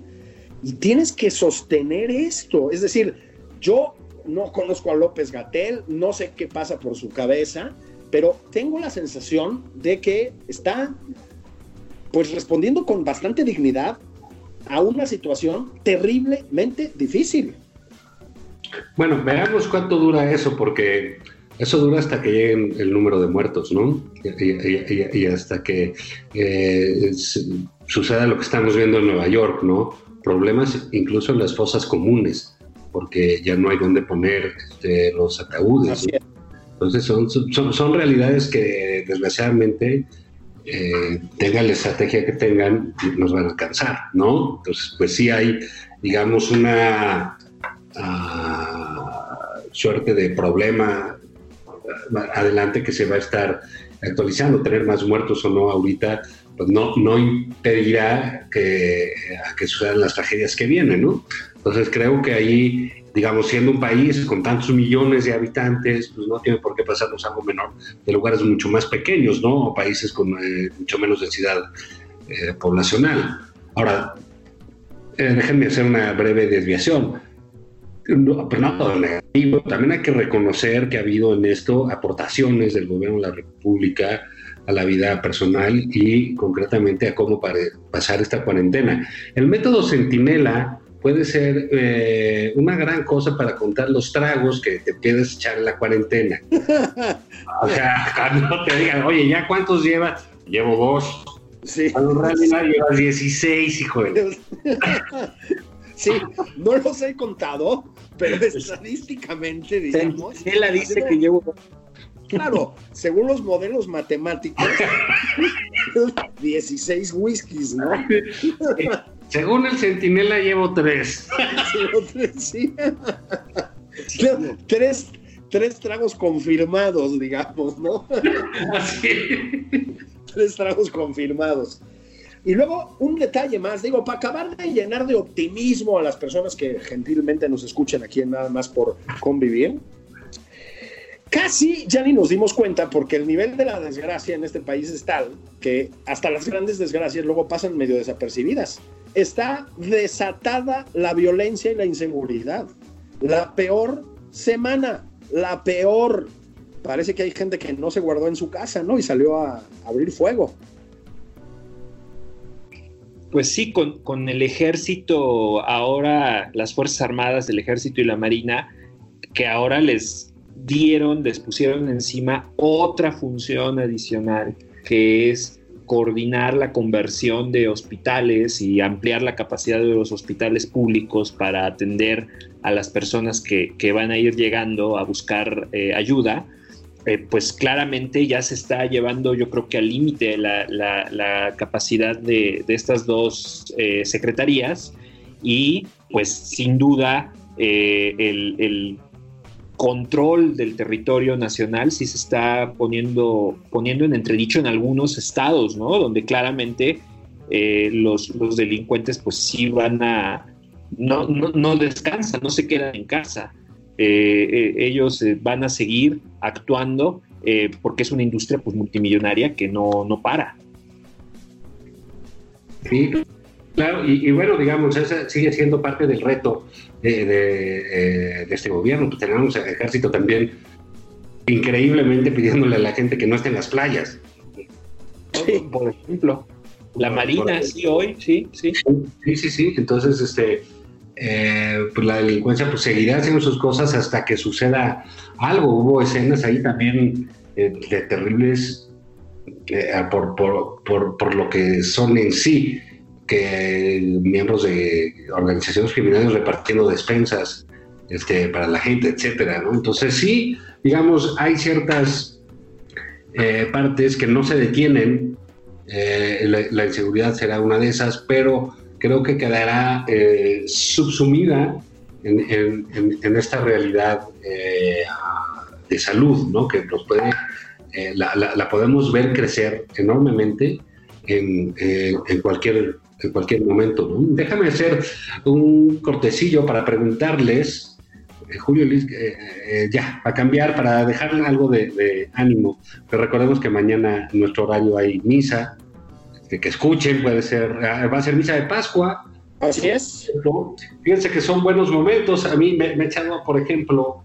y tienes que sostener esto. Es decir, Yo no conozco a López Gatel, no sé qué pasa por su cabeza, pero tengo la sensación de que está pues respondiendo con bastante dignidad a una situación terriblemente difícil.
Bueno, veamos cuánto dura eso, porque eso dura hasta que lleguen el número de muertos, ¿no? Y, hasta que eh, suceda lo que estamos viendo en Nueva York, ¿no? Problemas incluso en las fosas comunes, porque ya no hay dónde poner este, los ataúdes. Entonces son, son, son, realidades que desgraciadamente eh, tengan la estrategia que tengan, nos van a alcanzar, ¿no? Entonces, pues sí hay, digamos, una uh, suerte de problema adelante que se va a estar actualizando. Tener más muertos o no ahorita, pues no, no impedirá que, que sucedan las tragedias que vienen, ¿no? Entonces creo que ahí, digamos, siendo un país con tantos millones de habitantes, pues no tiene por qué pasarnos algo menor de lugares mucho más pequeños, ¿no? O países con eh, mucho menos densidad eh, poblacional. Ahora, eh, déjenme hacer una breve desviación no, pero no todo negativo. También hay que reconocer que ha habido en esto aportaciones del gobierno de la República a la vida personal y concretamente a cómo pasar esta cuarentena. El método Centinela puede ser eh, una gran cosa para contar los tragos que te puedes echar en la cuarentena. o sea, *laughs* cuando te digan, oye, ¿ya cuántos llevas? Llevo dos. Sí. Cuando realidad llevas 16, hijo de... *laughs*
Sí, no los he contado, pero estadísticamente, digamos.
Él dice que llevo.
Claro, según los modelos matemáticos, *laughs* 16 whiskies, ¿no?
Según el centinela llevo tres. *laughs*
Llevo tres, sí. Tres, tres tragos confirmados, digamos, ¿no? *laughs* Así. Tres tragos confirmados. Y luego un detalle más, digo, para acabar de llenar de optimismo a las personas que gentilmente nos escuchan aquí Nada más por convivir, casi ya ni nos dimos cuenta porque el nivel de la desgracia en este país es tal que hasta las grandes desgracias luego pasan medio desapercibidas. Está desatada la violencia y la inseguridad. La peor semana, la peor. Parece que hay gente que no se guardó en su casa, ¿no? Y salió a abrir fuego.
Pues sí, con, el ejército, ahora las Fuerzas Armadas, el ejército y la Marina, que ahora les dieron, les pusieron encima otra función adicional, que es coordinar la conversión de hospitales y ampliar la capacidad de los hospitales públicos para atender a las personas que, van a ir llegando a buscar eh, ayuda eh, pues claramente ya se está llevando, yo creo que al límite la, capacidad de, estas dos eh, secretarías y pues sin duda eh, el, control del territorio nacional sí se está poniendo, poniendo en entredicho en algunos estados, ¿no? Donde claramente los, los, delincuentes pues sí van a, no, no, no descansan, no se quedan en casa. Eh, eh, ellos eh, van a seguir actuando porque es una industria pues, multimillonaria que no, no para.
Sí, claro, y, bueno, digamos, esa sigue siendo parte del reto de, este gobierno. Pues tenemos el ejército también increíblemente pidiéndole a la gente que no esté en las playas.
Sí, por ejemplo. La Marina, sí, hoy, sí, sí.
Sí, sí, sí. Entonces, este, eh, pues la delincuencia pues seguirá haciendo sus cosas hasta que suceda algo. Hubo escenas ahí también eh, de terribles eh, por, por, lo que son en sí, que miembros de organizaciones criminales repartiendo despensas este, para la gente, etcétera, Entonces sí, digamos, hay ciertas partes que no se detienen. la inseguridad será una de esas, pero creo que quedará eh, subsumida en, esta realidad eh, de salud, ¿no? que nos puede, eh, la, podemos ver crecer enormemente en, cualquier, en momento. Déjame hacer un cortecillo para preguntarles, Julio Liz, ya, a cambiar, para dejar algo de, de ánimo, pero recordemos que mañana en nuestro horario hay misa, que escuchen, puede ser, ah, va a ser misa de Pascua,
Así es.
Fíjense que son buenos momentos. A mí me, me he echado, por ejemplo,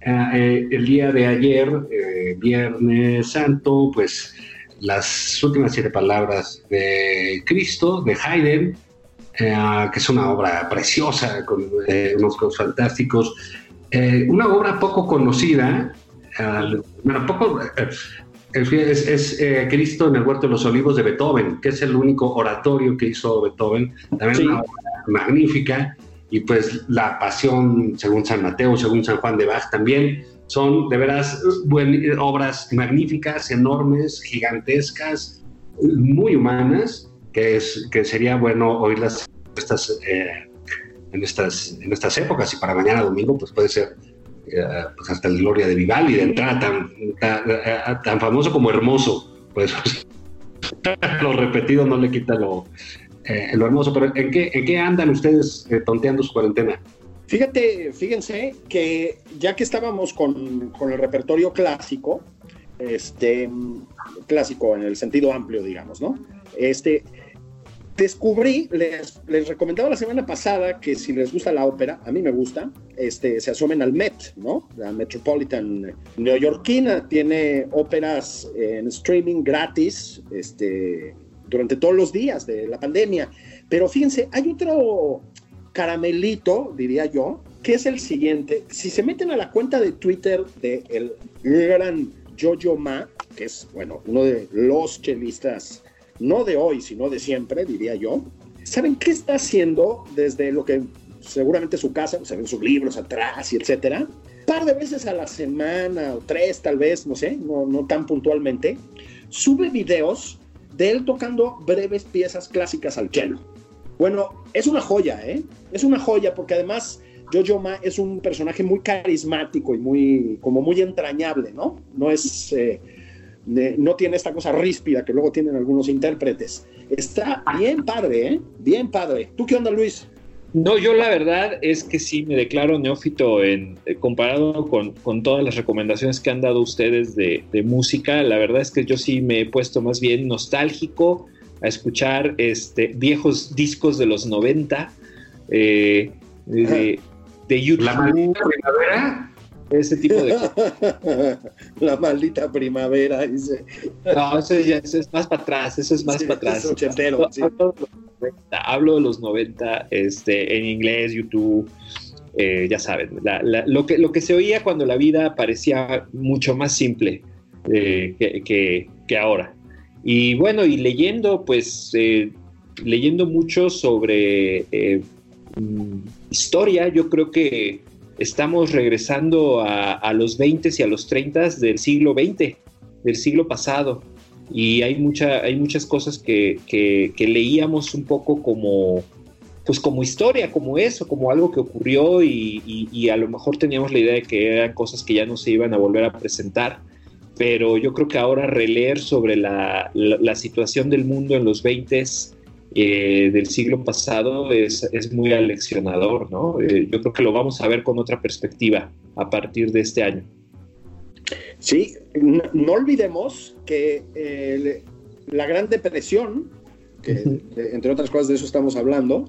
eh, el día de ayer, eh, Viernes Santo, pues las últimas siete palabras de Cristo, de Haydn, eh, que es una obra preciosa, con unos cosas fantásticos. una obra poco conocida, bueno, poco, es, es Cristo en el Huerto de los Olivos de Beethoven, que es el único oratorio que hizo Beethoven, también una obra magnífica y pues la pasión según San Mateo, según San Juan de Bach también son de veras obras magníficas, enormes, gigantescas, muy humanas, que, es, que sería bueno oírlas estas, eh, en, estas, en estas épocas y para mañana domingo pues puede ser eh, pues hasta la gloria de Vivaldi, de entrada tan, tan, tan famoso como hermoso, pues *laughs* lo repetido no le quita lo, eh, lo hermoso. Pero ¿en qué, ¿en qué andan ustedes eh, tonteando su cuarentena?
Fíjate, fíjense que ya que estábamos con, con, el repertorio clásico, este, clásico en el sentido amplio, digamos, ¿no? Este, descubrí, les, les, recomendaba la semana pasada que si les gusta la ópera, a mí me gusta, este, se asomen al Met, ¿no? La Metropolitan neoyorquina tiene óperas en streaming gratis, este, durante todos los días de la pandemia. Pero fíjense, hay otro caramelito, diría yo, que es el siguiente. Si se meten a la cuenta de Twitter de el gran Jojo Ma, que es, bueno, uno de los chelistas, no de hoy, sino de siempre, diría yo, ¿saben qué está haciendo desde lo que seguramente su casa, se ven sus libros atrás y etcétera? Par de veces a la semana, o tres tal vez, no sé, no, no tan puntualmente, sube videos de él tocando breves piezas clásicas al cello. Bueno, es una joya, ¿eh? Es una joya porque además Jojo Ma es un personaje muy carismático y muy, como muy entrañable, ¿no? No es, eh, no tiene esta cosa ríspida que luego tienen algunos intérpretes. Está bien padre, ¿eh? Bien padre. ¿Tú qué onda, Luis?
No, yo la verdad es que sí me declaro neófito en eh, comparado con, con, todas las recomendaciones que han dado ustedes de, de, música. La verdad es que yo sí me he puesto más bien nostálgico a escuchar este, viejos discos de los 90, eh, de, de, YouTube.
La maldita primavera.
Ese tipo de *laughs*
La maldita primavera, dice.
No, eso, ya, eso es más para atrás, eso es más
Sí,
para atrás.
es ochentero, sí.
Hablo de los 90 este, en inglés, YouTube, eh, ya saben, la- la- lo, que, lo que se oía cuando la vida parecía mucho más simple eh, que, que- que ahora. Y bueno, y leyendo, pues, eh, leyendo mucho sobre mm, historia, yo creo que estamos regresando a, los 20 y a los 30 del siglo XX, del siglo pasado. Y hay, mucha, hay muchas cosas que, que, leíamos un poco como, pues como historia, como eso, como algo que ocurrió y, y, a lo mejor teníamos la idea de que eran cosas que ya no se iban a volver a presentar, pero yo creo que ahora releer sobre la, la, la situación del mundo en los 20 eh, del siglo pasado es, es muy aleccionador, ¿no? Eh, yo creo que lo vamos a ver con otra perspectiva a partir de este año.
Sí, no, no olvidemos que eh, la Gran Depresión, que de, entre otras cosas de eso estamos hablando,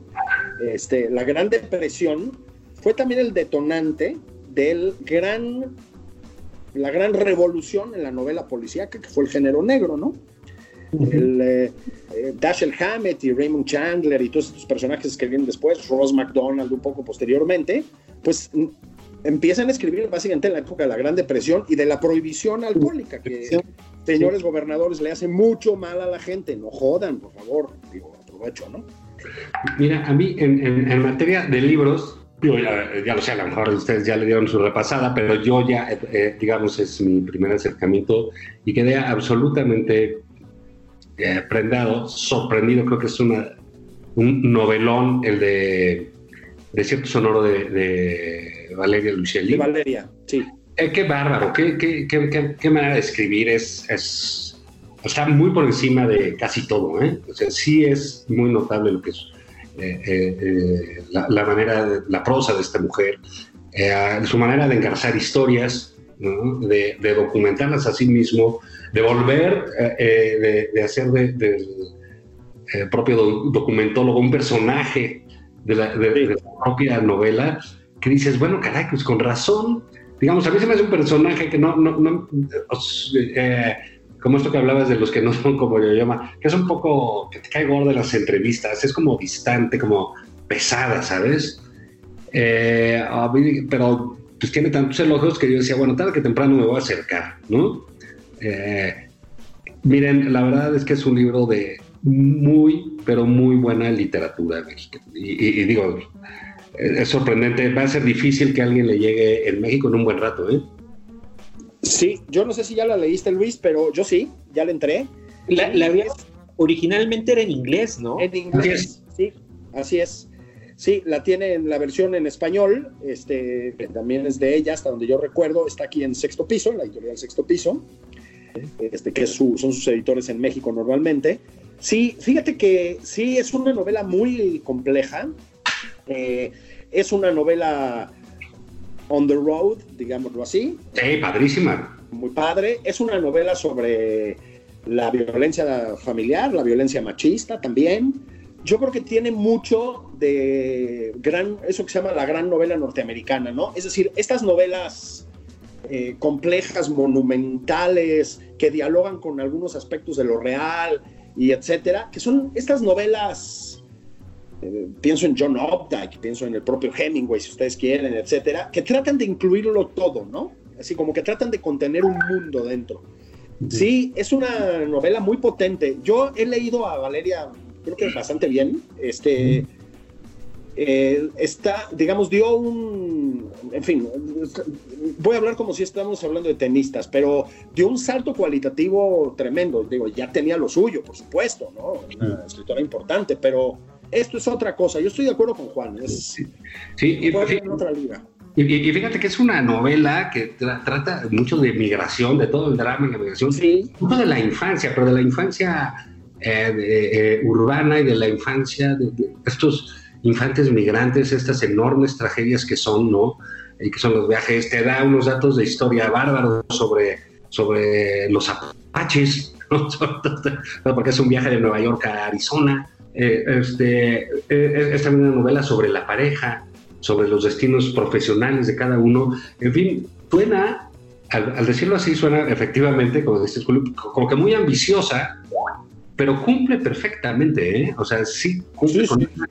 este, la Gran Depresión fue también el detonante del gran, la gran revolución en la novela policíaca, que fue el género negro, ¿no? El, eh, eh, Dashiell Hammett y Raymond Chandler y todos estos personajes que vienen después, Ross McDonald un poco posteriormente, pues empiezan a escribir básicamente en la época de la Gran Depresión y de la prohibición alcohólica, que señores gobernadores le hacen mucho mal a la gente, no jodan, por favor, digo, aprovecho, ¿no?
Mira, a mí en, en, en materia de libros, yo ya, ya, lo sé, a lo mejor ustedes ya le dieron su repasada, pero yo ya, eh, digamos, es mi primer acercamiento y quedé absolutamente eh, prendado, sorprendido, creo que es una, un novelón, el de Desierto Sonoro de, de Valeria Lucelli.
De Valeria, sí.
Eh, qué bárbaro, qué, qué, qué, qué, manera de escribir, es, es, está muy por encima de casi todo, ¿eh? O sea, sí es muy notable lo que es eh, eh, la, la, manera, la prosa de esta mujer, su manera de engarzar historias, ¿no? de, de, documentarlas a sí mismo, de volver, de, de, hacer del propio documentólogo un personaje de la, propia novela, que dices, bueno, caray, pues con razón, digamos, a mí se me hace un personaje que no, no, no eh, como esto que hablabas de los que no son como yo llama, que es un poco, que te cae gordo en las entrevistas, es como distante, como pesada, ¿sabes? Eh, pero pues tiene tantos elogios que yo decía, bueno, tarde que temprano me voy a acercar, ¿no? Eh, miren, la verdad es que es un libro de muy, pero muy buena literatura mexicana. Y, digo, es sorprendente, va a ser difícil que alguien le llegue en México en un buen rato, ¿eh?
Sí, yo no sé si ya la leíste, Luis, pero yo sí, ya la entré.
La, originalmente era en inglés, ¿no?
En inglés, sí, así es. Sí, la tiene en la versión en español, este, que también es de ella, hasta donde yo recuerdo, está aquí en Sexto Piso, en la editorial Sexto Piso, este, que son sus editores en México normalmente. Sí, fíjate que sí, es una novela muy compleja, eh, es una novela on the road, digámoslo así.
Sí, padrísima.
Muy padre, es una novela sobre la violencia familiar, la violencia machista también yo creo que tiene mucho de gran, eso que se llama la gran novela norteamericana, ¿no? Es decir, estas novelas eh, complejas, monumentales, que dialogan con algunos aspectos de lo real y etcétera, que son estas novelas, eh, pienso en John Updike, pienso en el propio Hemingway, si ustedes quieren, etcétera, que tratan de incluirlo todo, ¿no? Así como que tratan de contener un mundo dentro. Sí, es una novela muy potente. Yo he leído a Valeria creo que bastante bien. Este, eh, está, digamos, dio un, en fin, voy a hablar como si estamos hablando de tenistas, pero dio un salto cualitativo tremendo. Digo, ya tenía lo suyo, por supuesto, ¿no? Una escritora importante, pero esto es otra cosa. Yo estoy de acuerdo con Juan.
sí, y, en otra liga. Y, fíjate que es una novela que trata mucho de migración, de todo el drama de migración, sí. de la infancia, pero de la infancia eh, eh, urbana y de la infancia, de, estos infantes migrantes, estas enormes tragedias que son, ¿no? Y que son los viajes, te da unos datos de historia bárbaros sobre, sobre los apaches, *laughs* ¿no? porque es un viaje de Nueva York a Arizona. Eh, este, es también una novela sobre la pareja, sobre los destinos profesionales de cada uno. En fin, suena, al, al decirlo así, suena efectivamente, como dices, como que muy ambiciosa, pero cumple perfectamente, ¿eh? O sea, sí cumple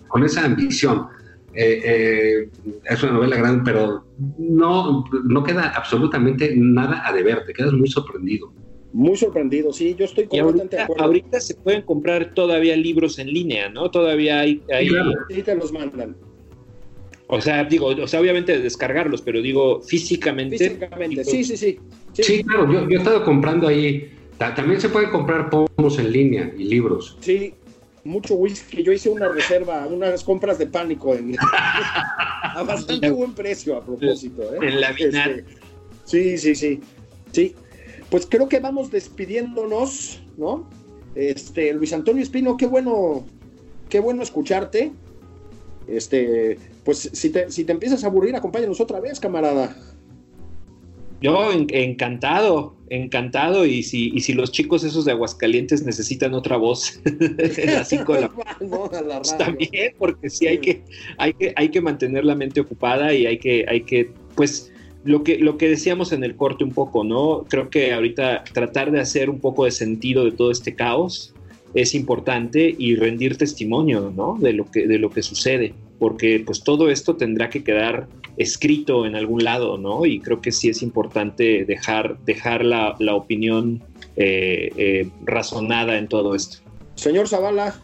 con, esa ambición. Eh, eh, es una novela grande, pero no, no queda absolutamente nada a deber, te quedas muy sorprendido.
Muy sorprendido, sí, yo estoy
completamente de acuerdo. Ahorita se pueden comprar todavía libros en línea, ¿no? Todavía hay... hay...
Sí, te los mandan.
O sea, digo, o sea, obviamente descargarlos, pero digo, físicamente.
Físicamente, sí, sí, sí,
sí. claro, yo, yo he estado comprando ahí también se puede comprar pomos en línea y libros.
Sí, mucho whisky. Yo hice una reserva, unas compras de pánico en, *laughs* a bastante buen precio a propósito. ¿eh?
En la este,
sí, sí, sí. Sí. Pues creo que vamos despidiéndonos, ¿no? Este, Luis Antonio Espino, qué bueno, qué bueno escucharte. Este, pues si te, si te empiezas a aburrir, acompáñanos otra vez, camarada.
Yo encantado, encantado. Y si, y si los chicos esos de Aguascalientes necesitan otra voz *laughs* así con la... *laughs* Pues también, porque sí hay que, hay que, hay que mantener la mente ocupada y hay que, hay que, pues, lo que, lo que decíamos en el corte un poco, ¿no? Creo que ahorita tratar de hacer un poco de sentido de todo este caos es importante y rendir testimonio, ¿no? De lo que, de lo que sucede, porque pues todo esto tendrá que quedar escrito en algún lado, ¿no? Y creo que sí es importante dejar, dejar la, opinión eh, eh, razonada en todo esto.
Señor Zavala.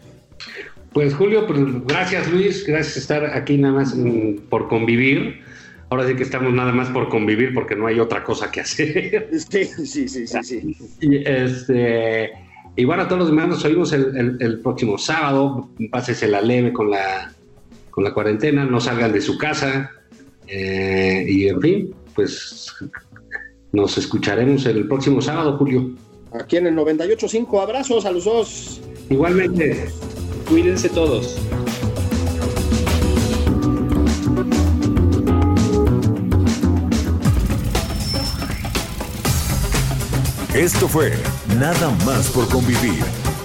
Pues Julio, pues gracias Luis, gracias por estar aquí nada más mm, por convivir. Ahora sí que estamos nada más por convivir porque no hay otra cosa que hacer. *laughs*
Sí, sí, sí, sí. sí.
Y, este, y bueno, a todos los demás nos oímos el, el próximo sábado. Pásese la leve con la, con la cuarentena, no salgan de su casa, eh, y en fin, pues nos escucharemos el próximo sábado, Julio.
Aquí en el 98.5, abrazos a los dos.
Igualmente.
Cuídense todos.
Esto fue Nada más por convivir